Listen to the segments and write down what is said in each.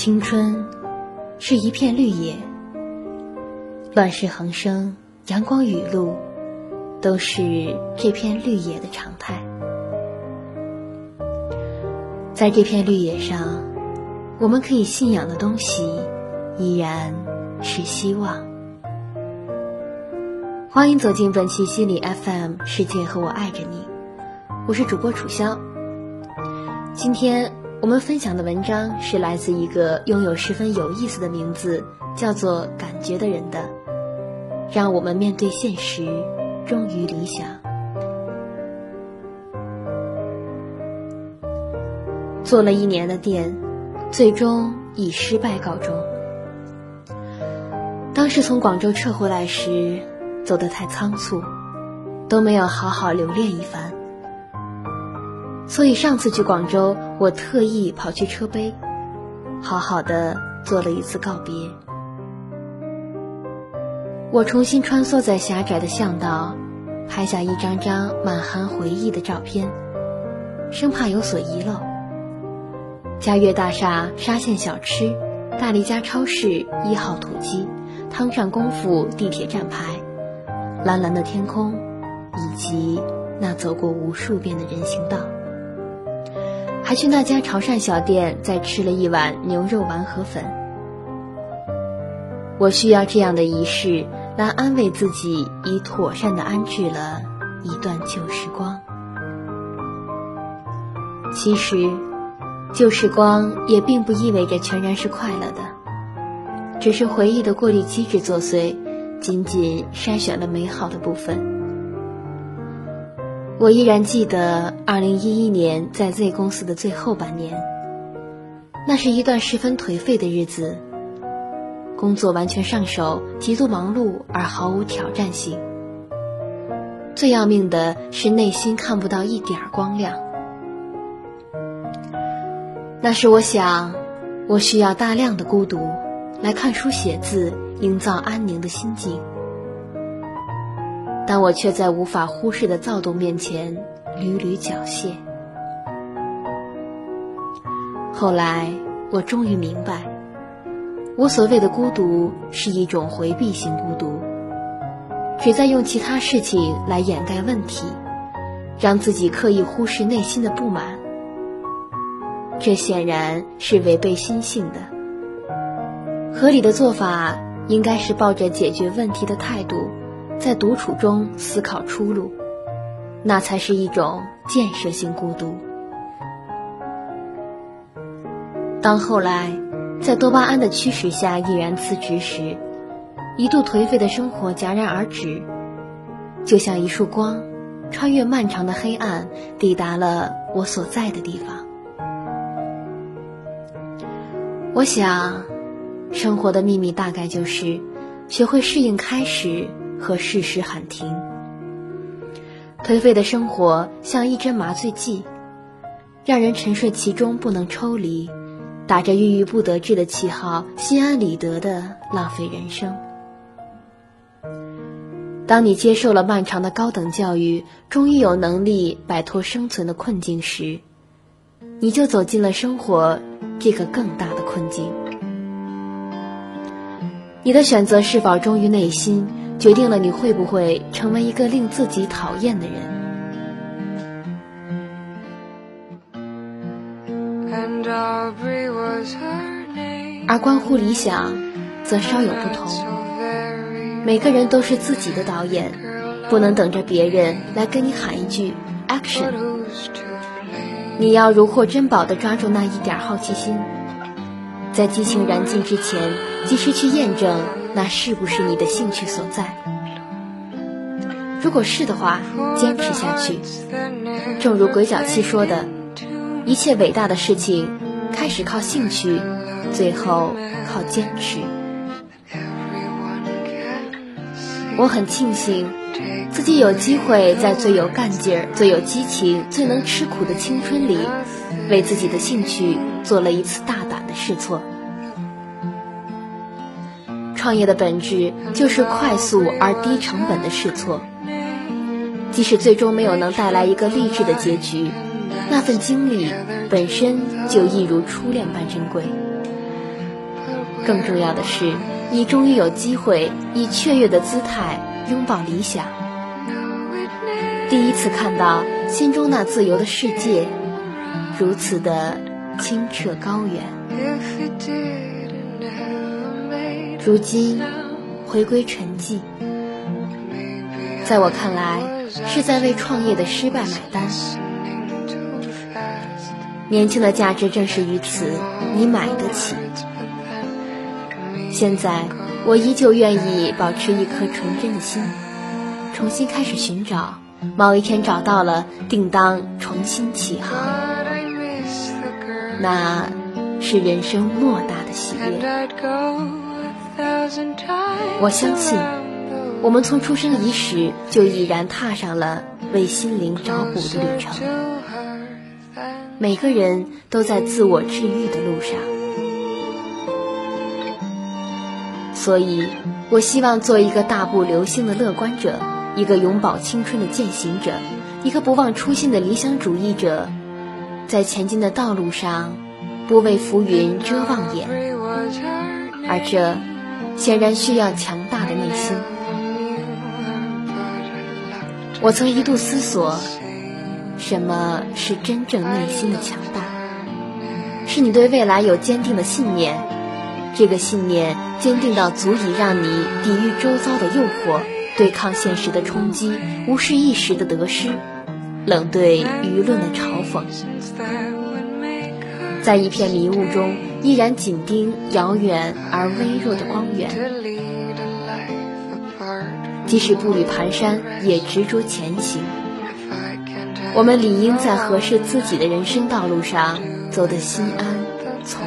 青春是一片绿野，乱世横生，阳光雨露都是这片绿野的常态。在这片绿野上，我们可以信仰的东西依然是希望。欢迎走进本期心理 FM，世界和我爱着你，我是主播楚潇。今天我们分享的文章是来自一个拥有十分有意思的名字，叫做“感觉”的人的。让我们面对现实，忠于理想。做了一年的店，最终以失败告终。当时从广州撤回来时，走得太仓促，都没有好好留恋一番。所以上次去广州，我特意跑去车陂，好好的做了一次告别。我重新穿梭在狭窄的巷道，拍下一张张满含回忆的照片，生怕有所遗漏。嘉悦大厦沙县小吃、大利家超市一号土鸡、汤上功夫地铁站牌、蓝蓝的天空，以及那走过无数遍的人行道。还去那家潮汕小店再吃了一碗牛肉丸河粉。我需要这样的仪式来安慰自己，已妥善的安置了一段旧时光。其实，旧时光也并不意味着全然是快乐的，只是回忆的过滤机制作祟，仅仅筛选了美好的部分。我依然记得2011年在 Z 公司的最后半年，那是一段十分颓废的日子。工作完全上手，极度忙碌而毫无挑战性。最要命的是内心看不到一点儿光亮。那时我想，我需要大量的孤独，来看书写字，营造安宁的心境。但我却在无法忽视的躁动面前屡屡缴械。后来，我终于明白，我所谓的孤独是一种回避型孤独，只在用其他事情来掩盖问题，让自己刻意忽视内心的不满。这显然是违背心性的。合理的做法应该是抱着解决问题的态度。在独处中思考出路，那才是一种建设性孤独。当后来在多巴胺的驱使下毅然辞职时，一度颓废的生活戛然而止，就像一束光，穿越漫长的黑暗，抵达了我所在的地方。我想，生活的秘密大概就是学会适应开始。和事实喊停。颓废的生活像一针麻醉剂，让人沉睡其中不能抽离，打着郁郁不得志的旗号，心安理得的浪费人生。当你接受了漫长的高等教育，终于有能力摆脱生存的困境时，你就走进了生活这个更大的困境。你的选择是否忠于内心？决定了你会不会成为一个令自己讨厌的人，而关乎理想，则稍有不同。每个人都是自己的导演，不能等着别人来跟你喊一句 “action”。你要如获珍宝的抓住那一点好奇心，在激情燃尽之前，及时去验证。那是不是你的兴趣所在？如果是的话，坚持下去。正如鬼脚七说的，一切伟大的事情，开始靠兴趣，最后靠坚持。我很庆幸，自己有机会在最有干劲、最有激情、最能吃苦的青春里，为自己的兴趣做了一次大胆的试错。创业的本质就是快速而低成本的试错，即使最终没有能带来一个励志的结局，那份经历本身就一如初恋般珍贵。更重要的是，你终于有机会以雀跃的姿态拥抱理想。第一次看到心中那自由的世界，如此的清澈高远。如今回归沉寂，在我看来是在为创业的失败买单。年轻的价值正是于此，你买得起。现在我依旧愿意保持一颗纯真的心，重新开始寻找。某一天找到了，定当重新起航，那是人生莫大的喜悦。我相信，我们从出生伊始就已然踏上了为心灵找补的旅程。每个人都在自我治愈的路上，所以我希望做一个大步流星的乐观者。一个永葆青春的践行者，一个不忘初心的理想主义者，在前进的道路上，不为浮云遮望眼，而这显然需要强大的内心。我曾一度思索，什么是真正内心的强大？是你对未来有坚定的信念，这个信念坚定到足以让你抵御周遭的诱惑。对抗现实的冲击，无视一时的得失，冷对舆论的嘲讽，在一片迷雾中，依然紧盯遥远而微弱的光源。即使步履蹒跚，也执着前行。我们理应在合适自己的人生道路上走得心安从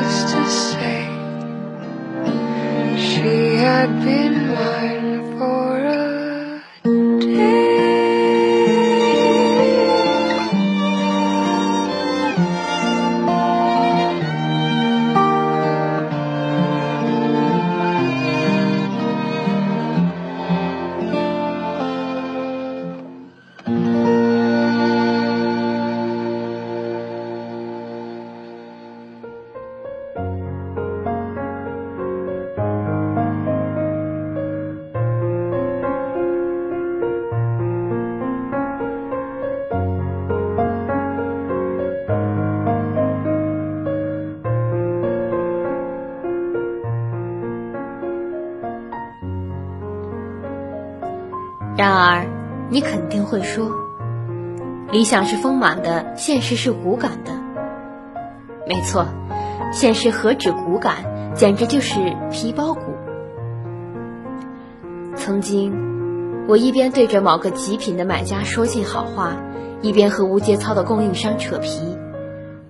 just to say she had been 然而，你肯定会说，理想是丰满的，现实是骨感的。没错，现实何止骨感，简直就是皮包骨。曾经，我一边对着某个极品的买家说尽好话，一边和无节操的供应商扯皮，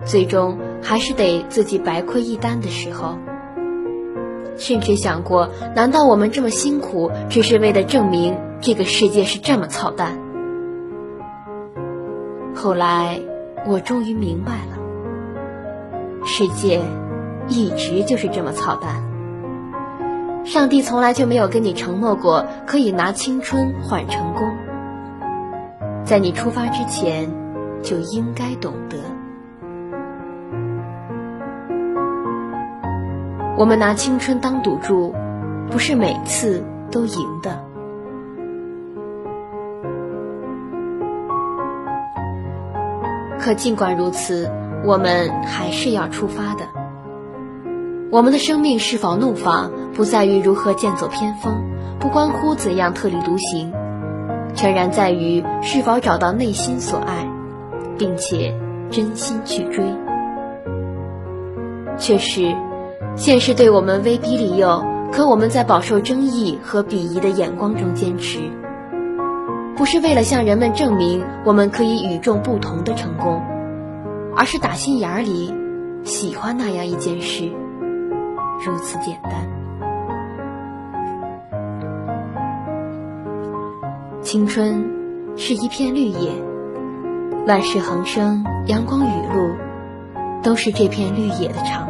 最终还是得自己白亏一单的时候。甚至想过，难道我们这么辛苦，只是为了证明这个世界是这么操蛋？后来，我终于明白了，世界一直就是这么操蛋。上帝从来就没有跟你承诺过可以拿青春换成功，在你出发之前，就应该懂得。我们拿青春当赌注，不是每次都赢的。可尽管如此，我们还是要出发的。我们的生命是否怒放，不在于如何剑走偏锋，不关乎怎样特立独行，全然在于是否找到内心所爱，并且真心去追。却是。现实对我们威逼利诱，可我们在饱受争议和鄙夷的眼光中坚持，不是为了向人们证明我们可以与众不同的成功，而是打心眼里喜欢那样一件事，如此简单。青春是一片绿叶，乱世横生，阳光雨露，都是这片绿叶的常态。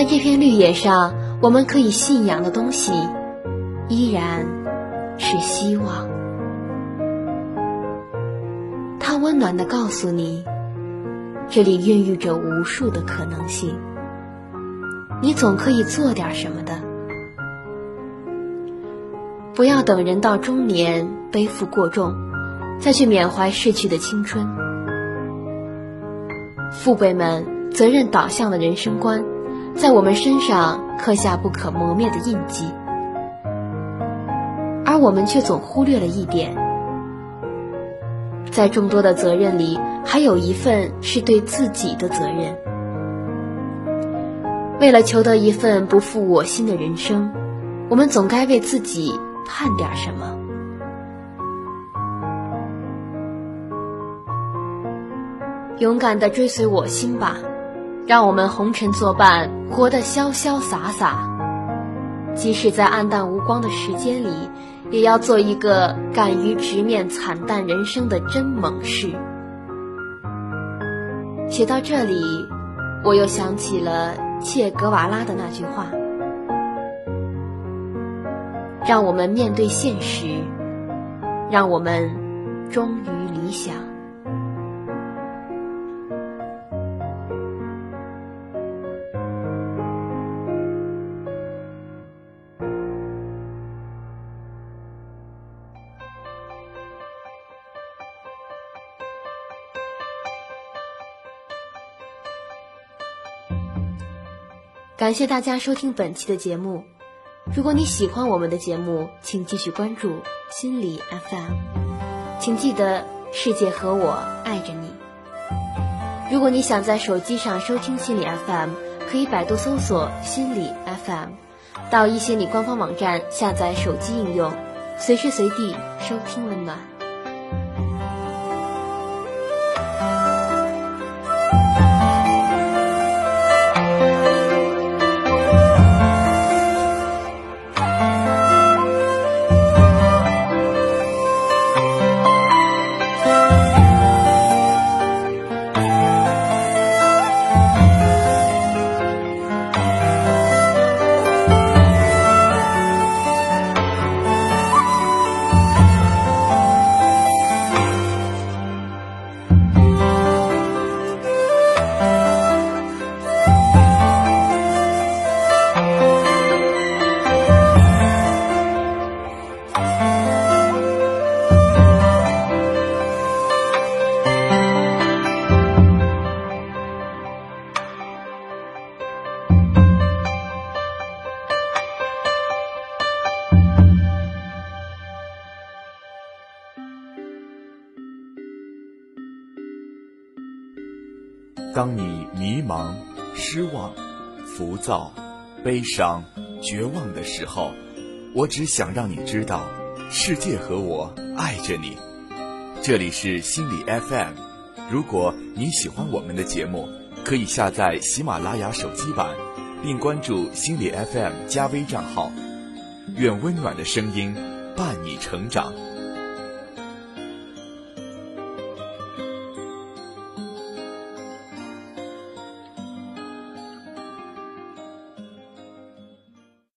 在这片绿野上，我们可以信仰的东西，依然是希望。它温暖的告诉你，这里孕育着无数的可能性。你总可以做点什么的。不要等人到中年，背负过重，再去缅怀逝去的青春。父辈们责任导向的人生观，在我们身上刻下不可磨灭的印记，而我们却总忽略了一点：在众多的责任里，还有一份是对自己的责任。为了求得一份不负我心的人生，我们总该为自己盼点什么。勇敢的追随我心吧，让我们红尘作伴，活得潇潇洒洒。即使在暗淡无光的时间里，也要做一个敢于直面惨淡人生的真猛士。写到这里，我又想起了切格瓦拉的那句话：“让我们面对现实，让我们忠于理想。”感谢大家收听本期的节目。如果你喜欢我们的节目，请继续关注心理 FM。请记得，世界和我爱着你。如果你想在手机上收听心理 FM，可以百度搜索心理 FM，到一心理官方网站下载手机应用，随时随地收听温暖。当你迷茫、失望、浮躁、悲伤、绝望的时候，我只想让你知道，世界和我爱着你。这里是心理 FM，如果你喜欢我们的节目，可以下载喜马拉雅手机版，并关注心理 FM 加微账号。愿温暖的声音伴你成长。